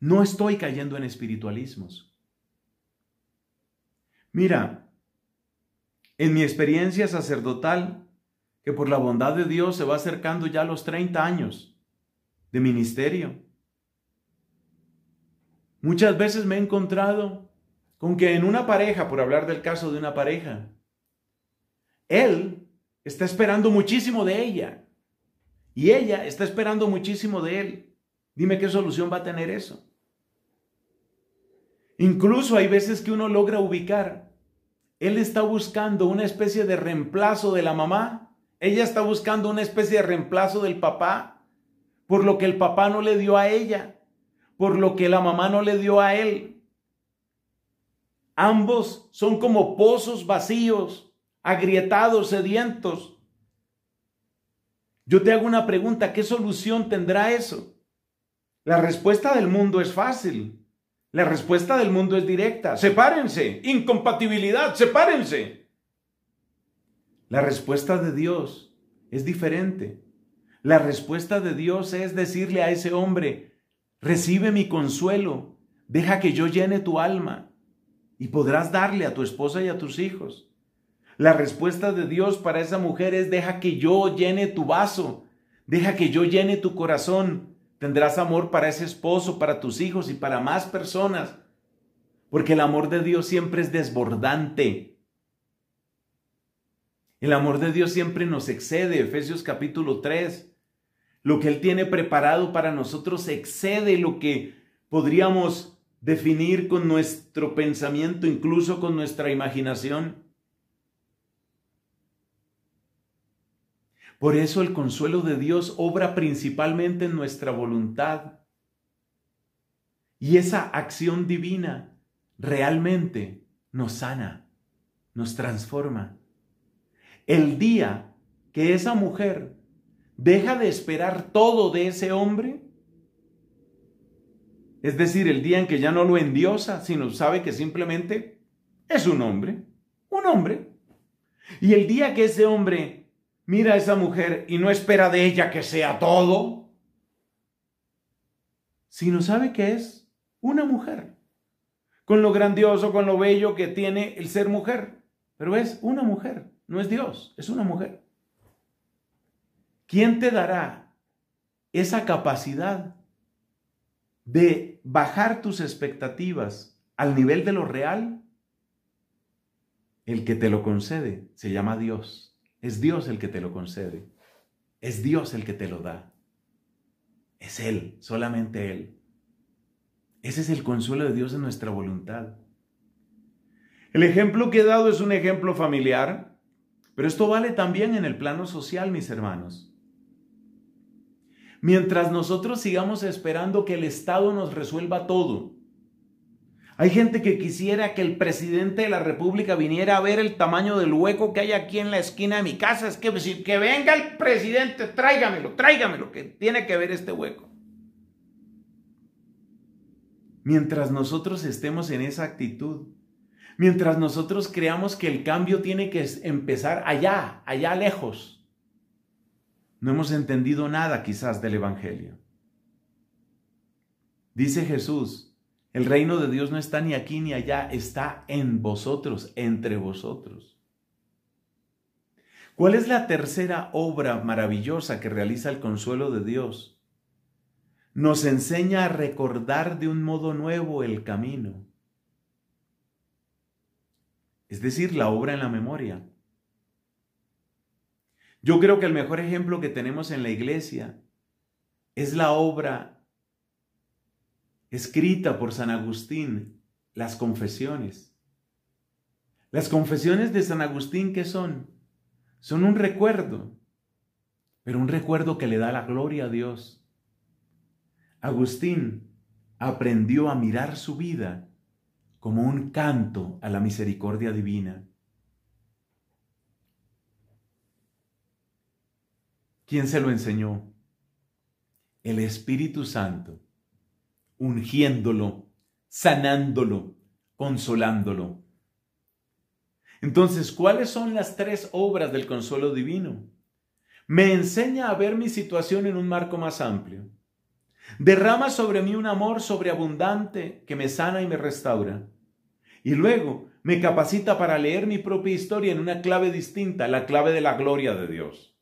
[SPEAKER 2] No estoy cayendo en espiritualismos. Mira, en mi experiencia sacerdotal, que por la bondad de Dios se va acercando ya a los 30 años de ministerio, muchas veces me he encontrado con que en una pareja, por hablar del caso de una pareja, él está esperando muchísimo de ella y ella está esperando muchísimo de él. Dime qué solución va a tener eso. Incluso hay veces que uno logra ubicar. Él está buscando una especie de reemplazo de la mamá. Ella está buscando una especie de reemplazo del papá. Por lo que el papá no le dio a ella. Por lo que la mamá no le dio a él. Ambos son como pozos vacíos, agrietados, sedientos. Yo te hago una pregunta, ¿qué solución tendrá eso? La respuesta del mundo es fácil. La respuesta del mundo es directa. Sepárense. Incompatibilidad. Sepárense. La respuesta de Dios es diferente. La respuesta de Dios es decirle a ese hombre, recibe mi consuelo, deja que yo llene tu alma y podrás darle a tu esposa y a tus hijos. La respuesta de Dios para esa mujer es, deja que yo llene tu vaso, deja que yo llene tu corazón, Tendrás amor para ese esposo, para tus hijos y para más personas. Porque el amor de Dios siempre es desbordante. El amor de Dios siempre nos excede. Efesios capítulo 3. Lo que Él tiene preparado para nosotros excede lo que podríamos definir con nuestro pensamiento, incluso con nuestra imaginación. Por eso el consuelo de Dios obra principalmente en nuestra voluntad. Y esa acción divina realmente nos sana, nos transforma. El día que esa mujer deja de esperar todo de ese hombre, es decir, el día en que ya no lo endiosa, sino sabe que simplemente es un hombre, un hombre. Y el día que ese hombre mira a esa mujer y no espera de ella que sea todo, sino sabe que es una mujer, con lo grandioso, con lo bello que tiene el ser mujer, pero es una mujer, no es Dios, es una mujer. ¿Quién te dará esa capacidad de bajar tus expectativas al nivel de lo real? El que te lo concede se llama Dios. Es Dios el que te lo concede. Es Dios el que te lo da. Es Él, solamente Él. Ese es el consuelo de Dios en nuestra voluntad. El ejemplo que he dado es un ejemplo familiar, pero esto vale también en el plano social, mis hermanos. Mientras nosotros sigamos esperando que el Estado nos resuelva todo, hay gente que quisiera que el presidente de la República viniera a ver el tamaño del hueco que hay aquí en la esquina de mi casa. Es que, que venga el presidente, tráigamelo, tráigamelo, que tiene que ver este hueco. Mientras nosotros estemos en esa actitud, mientras nosotros creamos que el cambio tiene que empezar allá, allá lejos, no hemos entendido nada quizás del Evangelio. Dice Jesús, el reino de Dios no está ni aquí ni allá, está en vosotros, entre vosotros. ¿Cuál es la tercera obra maravillosa que realiza el consuelo de Dios? Nos enseña a recordar de un modo nuevo el camino. Es decir, la obra en la memoria. Yo creo que el mejor ejemplo que tenemos en la iglesia es la obra escrita por San Agustín, las confesiones. Las confesiones de San Agustín, ¿qué son? Son un recuerdo, pero un recuerdo que le da la gloria a Dios. Agustín aprendió a mirar su vida como un canto a la misericordia divina. ¿Quién se lo enseñó? El Espíritu Santo ungiéndolo, sanándolo, consolándolo. Entonces, ¿cuáles son las tres obras del consuelo divino? Me enseña a ver mi situación en un marco más amplio. Derrama sobre mí un amor sobreabundante que me sana y me restaura. Y luego me capacita para leer mi propia historia en una clave distinta, la clave de la gloria de Dios.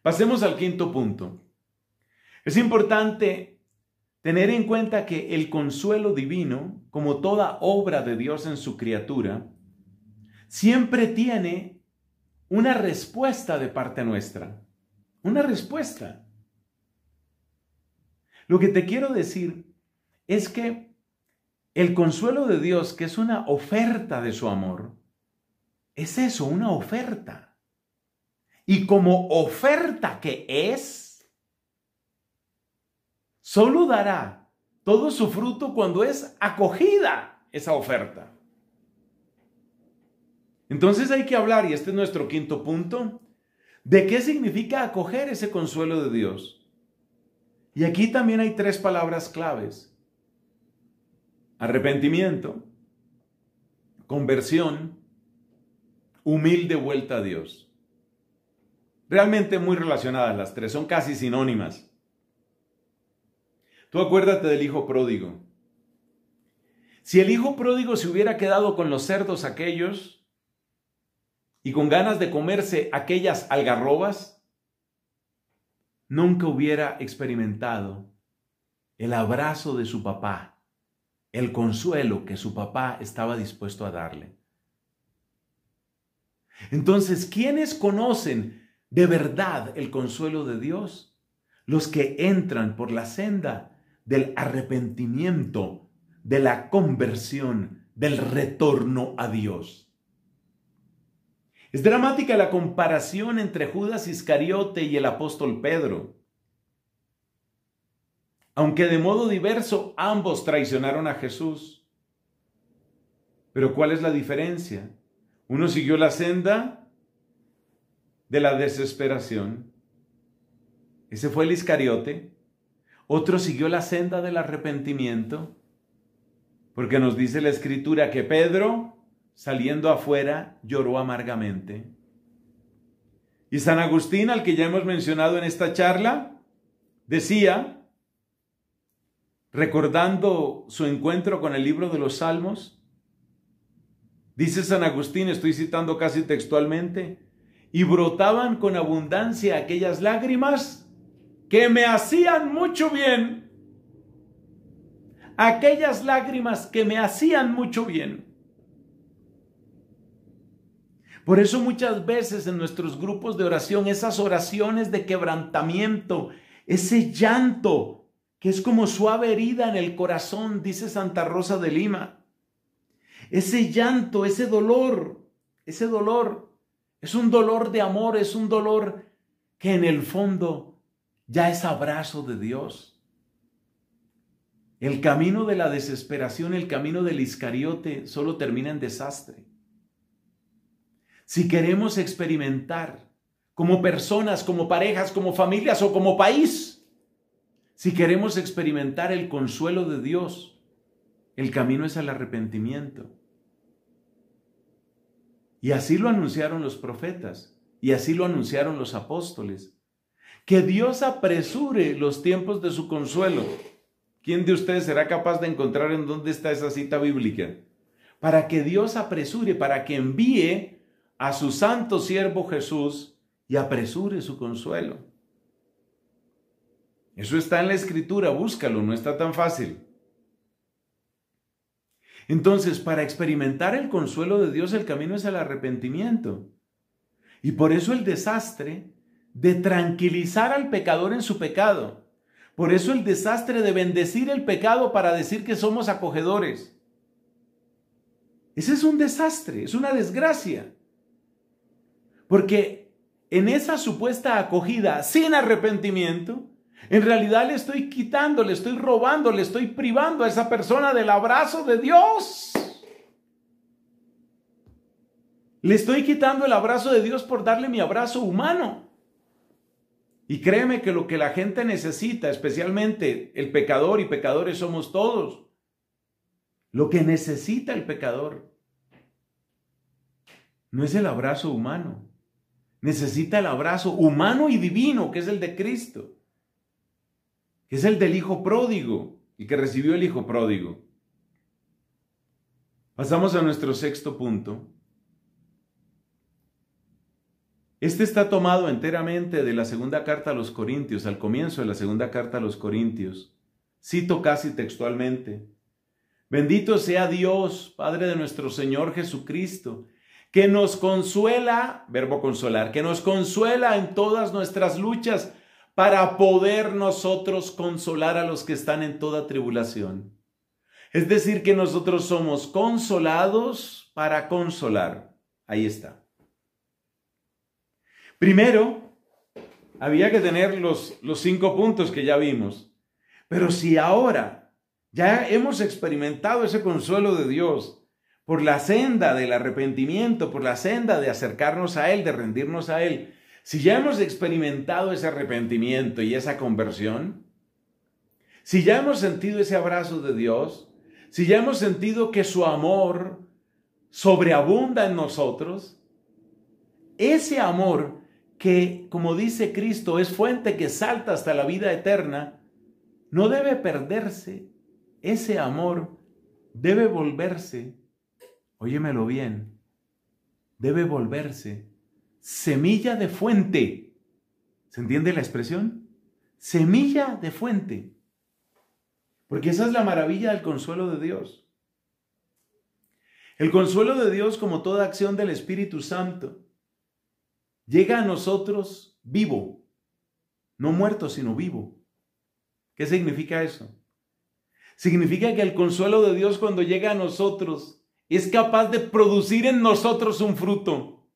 [SPEAKER 2] Pasemos al quinto punto. Es importante tener en cuenta que el consuelo divino, como toda obra de Dios en su criatura, siempre tiene una respuesta de parte nuestra. Una respuesta. Lo que te quiero decir es que el consuelo de Dios, que es una oferta de su amor, es eso, una oferta. Y como oferta que es, solo dará todo su fruto cuando es acogida esa oferta. Entonces hay que hablar, y este es nuestro quinto punto, de qué significa acoger ese consuelo de Dios. Y aquí también hay tres palabras claves. Arrepentimiento, conversión, humilde vuelta a Dios. Realmente muy relacionadas las tres, son casi sinónimas. Tú acuérdate del hijo pródigo. Si el hijo pródigo se hubiera quedado con los cerdos aquellos y con ganas de comerse aquellas algarrobas, nunca hubiera experimentado el abrazo de su papá, el consuelo que su papá estaba dispuesto a darle. Entonces, ¿quiénes conocen de verdad el consuelo de Dios? Los que entran por la senda del arrepentimiento, de la conversión, del retorno a Dios. Es dramática la comparación entre Judas Iscariote y el apóstol Pedro. Aunque de modo diverso ambos traicionaron a Jesús. Pero ¿cuál es la diferencia? Uno siguió la senda de la desesperación. Ese fue el Iscariote. Otro siguió la senda del arrepentimiento, porque nos dice la escritura que Pedro, saliendo afuera, lloró amargamente. Y San Agustín, al que ya hemos mencionado en esta charla, decía recordando su encuentro con el libro de los Salmos. Dice San Agustín, estoy citando casi textualmente, y brotaban con abundancia aquellas lágrimas que me hacían mucho bien. Aquellas lágrimas que me hacían mucho bien. Por eso muchas veces en nuestros grupos de oración, esas oraciones de quebrantamiento, ese llanto, que es como suave herida en el corazón, dice Santa Rosa de Lima. Ese llanto, ese dolor, ese dolor, es un dolor de amor, es un dolor que en el fondo ya es abrazo de Dios. El camino de la desesperación, el camino del Iscariote, solo termina en desastre si queremos experimentar como personas, como parejas, como familias o como país, si queremos experimentar el consuelo de Dios, el camino es al arrepentimiento. Y así lo anunciaron los profetas y así lo anunciaron los apóstoles. Que Dios apresure los tiempos de su consuelo. ¿Quién de ustedes será capaz de encontrar en dónde está esa cita bíblica? Para que Dios apresure, para que envíe a su santo siervo Jesús y apresure su consuelo. Eso está en la escritura, búscalo, no está tan fácil. Entonces, para experimentar el consuelo de Dios, el camino es el arrepentimiento. Y por eso el desastre de tranquilizar al pecador en su pecado. Por eso el desastre de bendecir el pecado para decir que somos acogedores. Ese es un desastre, es una desgracia. Porque en esa supuesta acogida sin arrepentimiento, en realidad le estoy quitando, le estoy robando, le estoy privando a esa persona del abrazo de Dios. Le estoy quitando el abrazo de Dios por darle mi abrazo humano. Y créeme que lo que la gente necesita, especialmente el pecador y pecadores somos todos, lo que necesita el pecador no es el abrazo humano, necesita el abrazo humano y divino, que es el de Cristo, que es el del Hijo pródigo, y que recibió el Hijo pródigo. Pasamos a nuestro sexto punto. Este está tomado enteramente de la segunda carta a los Corintios, al comienzo de la segunda carta a los Corintios. Cito casi textualmente. Bendito sea Dios, Padre de nuestro Señor Jesucristo, que nos consuela, verbo consolar, que nos consuela en todas nuestras luchas para poder nosotros consolar a los que están en toda tribulación. Es decir, que nosotros somos consolados para consolar. Ahí está. Primero, había que tener los, los cinco puntos que ya vimos. Pero si ahora ya hemos experimentado ese consuelo de Dios, por la senda del arrepentimiento, por la senda de acercarnos a Él, de rendirnos a Él, si ya hemos experimentado ese arrepentimiento y esa conversión, si ya hemos sentido ese abrazo de Dios, si ya hemos sentido que su amor sobreabunda en nosotros, ese amor que, como dice Cristo, es fuente que salta hasta la vida eterna, no debe perderse. Ese amor debe volverse óyemelo bien, debe volverse semilla de fuente. ¿Se entiende la expresión? Semilla de fuente. Porque esa es la maravilla del consuelo de Dios. El consuelo de Dios, como toda acción del Espíritu Santo, llega a nosotros vivo, no muerto, sino vivo. ¿Qué significa eso? Significa que el consuelo de Dios cuando llega a nosotros es capaz de producir en nosotros un fruto.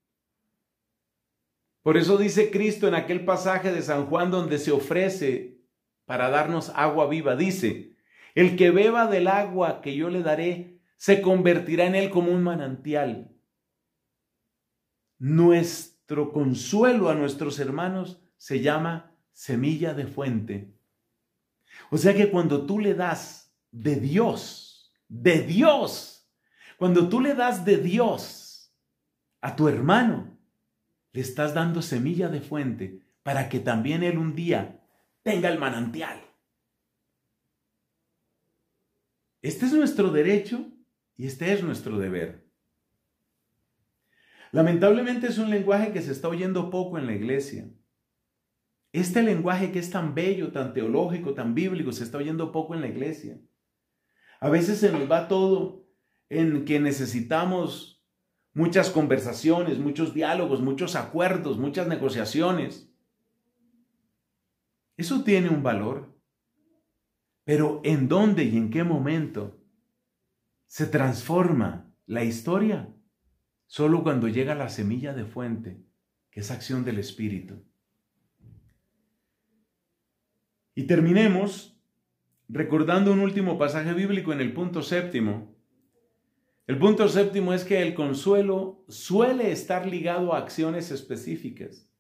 [SPEAKER 2] Por eso dice Cristo en aquel pasaje de San Juan donde se ofrece para darnos agua viva, dice, el que beba del agua que yo le daré, se convertirá en él como un manantial. Nuestro consuelo a nuestros hermanos se llama semilla de fuente. O sea que cuando tú le das de Dios, de Dios, cuando tú le das de Dios a tu hermano, le estás dando semilla de fuente para que también él un día tenga el manantial. Este es nuestro derecho y este es nuestro deber. Lamentablemente es un lenguaje que se está oyendo poco en la iglesia. Este lenguaje que es tan bello, tan teológico, tan bíblico, se está oyendo poco en la iglesia. A veces se nos va todo en que necesitamos muchas conversaciones, muchos diálogos, muchos acuerdos, muchas negociaciones. Eso tiene un valor. Pero ¿en dónde y en qué momento se transforma la historia? Solo cuando llega la semilla de fuente, que es acción del Espíritu. Y terminemos recordando un último pasaje bíblico en el punto séptimo. El punto séptimo es que el consuelo suele estar ligado a acciones específicas.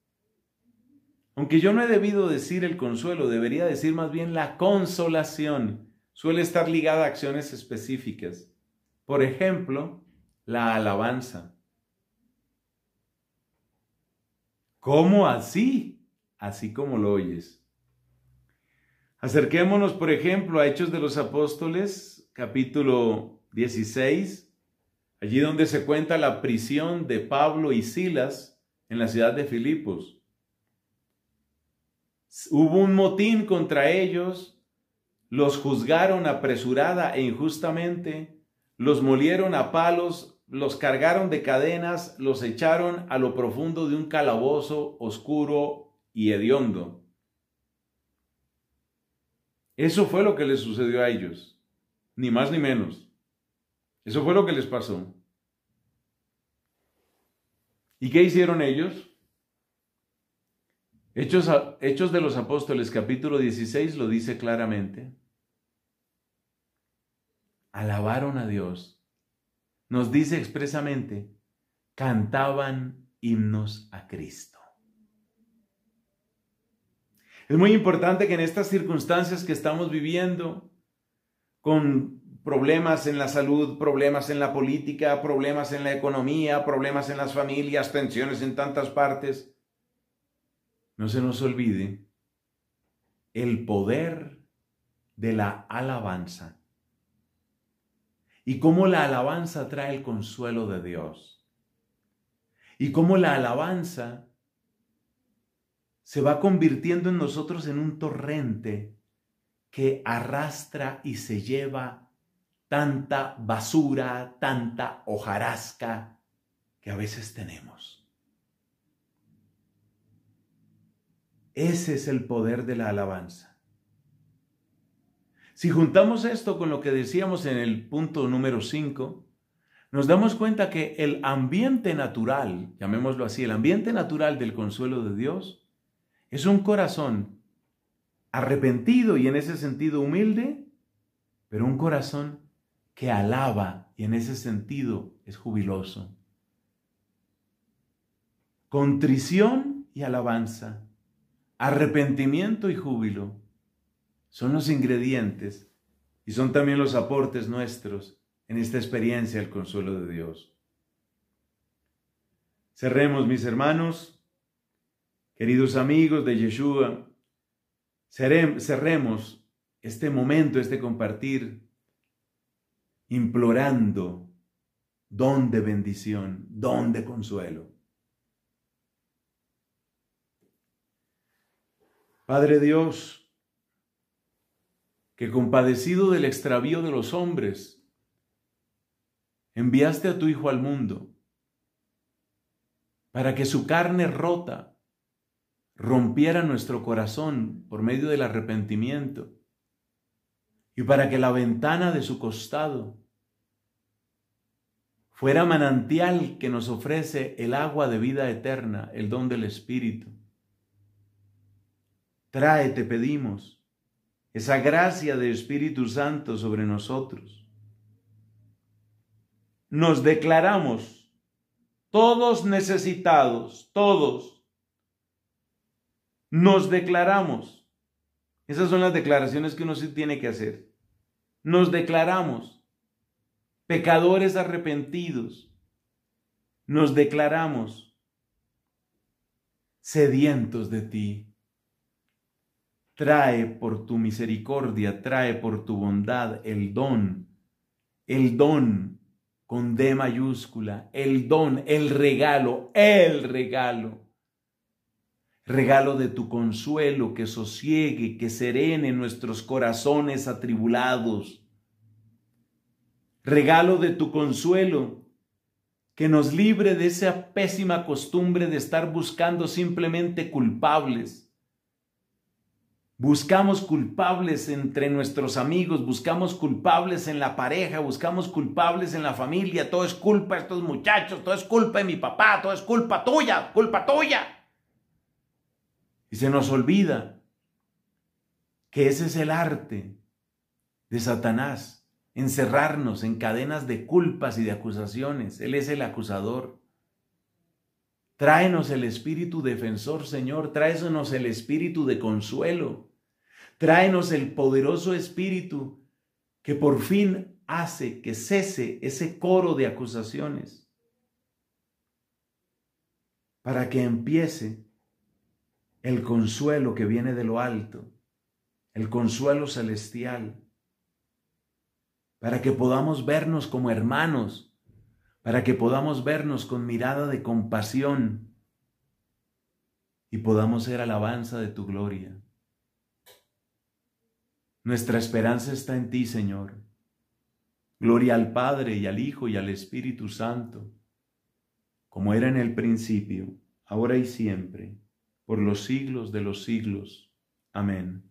[SPEAKER 2] Aunque yo no he debido decir el consuelo, debería decir más bien la consolación. Suele estar ligada a acciones específicas. Por ejemplo, la alabanza. ¿Cómo así? Así como lo oyes. Acerquémonos, por ejemplo, a Hechos de los Apóstoles, capítulo 16, allí donde se cuenta la prisión de Pablo y Silas en la ciudad de Filipos. Hubo un motín contra ellos, los juzgaron apresurada e injustamente, los molieron a palos, los cargaron de cadenas, los echaron a lo profundo de un calabozo oscuro y hediondo. Eso fue lo que les sucedió a ellos, ni más ni menos. Eso fue lo que les pasó. ¿Y qué hicieron ellos? Hechos, Hechos de los Apóstoles capítulo 16 lo dice claramente. Alabaron a Dios. Nos dice expresamente, cantaban himnos a Cristo. Es muy importante que en estas circunstancias que estamos viviendo, con problemas en la salud, problemas en la política, problemas en la economía, problemas en las familias, tensiones en tantas partes, no se nos olvide el poder de la alabanza y cómo la alabanza trae el consuelo de Dios y cómo la alabanza se va convirtiendo en nosotros en un torrente que arrastra y se lleva tanta basura, tanta hojarasca que a veces tenemos. Ese es el poder de la alabanza. Si juntamos esto con lo que decíamos en el punto número 5, nos damos cuenta que el ambiente natural, llamémoslo así, el ambiente natural del consuelo de Dios, es un corazón arrepentido y en ese sentido humilde, pero un corazón que alaba y en ese sentido es jubiloso. Contrición y alabanza, arrepentimiento y júbilo son los ingredientes y son también los aportes nuestros en esta experiencia del consuelo de Dios. Cerremos, mis hermanos, Queridos amigos de Yeshua, cerremos este momento, este compartir, implorando don de bendición, don de consuelo. Padre Dios, que compadecido del extravío de los hombres, enviaste a tu Hijo al mundo para que su carne rota rompiera nuestro corazón por medio del arrepentimiento y para que la ventana de su costado fuera manantial que nos ofrece el agua de vida eterna, el don del Espíritu. Trae, te pedimos, esa gracia de Espíritu Santo sobre nosotros. Nos declaramos todos necesitados, todos, nos declaramos. Esas son las declaraciones que uno sí tiene que hacer. Nos declaramos pecadores arrepentidos. Nos declaramos sedientos de ti. Trae por tu misericordia, trae por tu bondad el don, el don con D mayúscula, el don, el regalo, el regalo. Regalo de tu consuelo que sosiegue, que serene nuestros corazones atribulados. Regalo de tu consuelo que nos libre de esa pésima costumbre de estar buscando simplemente culpables Buscamos culpables entre nuestros amigos, buscamos culpables en la pareja, buscamos culpables en la familia. Todo es culpa de estos muchachos, todo es culpa de mi papá, todo es culpa tuya, culpa tuya. Y se nos olvida que ese es el arte de Satanás, encerrarnos en cadenas de culpas y de acusaciones. Él es el acusador. Tráenos el espíritu defensor, Señor, tráenos el espíritu de consuelo. Tráenos el poderoso Espíritu que por fin hace que cese ese coro de acusaciones para que empiece el consuelo que viene de lo alto, el consuelo celestial, para que podamos vernos como hermanos, para que podamos vernos con mirada de compasión y podamos ser alabanza de tu gloria. Nuestra esperanza está en ti, Señor. Gloria al Padre y al Hijo y al Espíritu Santo, como era en el principio, ahora y siempre, por los siglos de los siglos. Amén.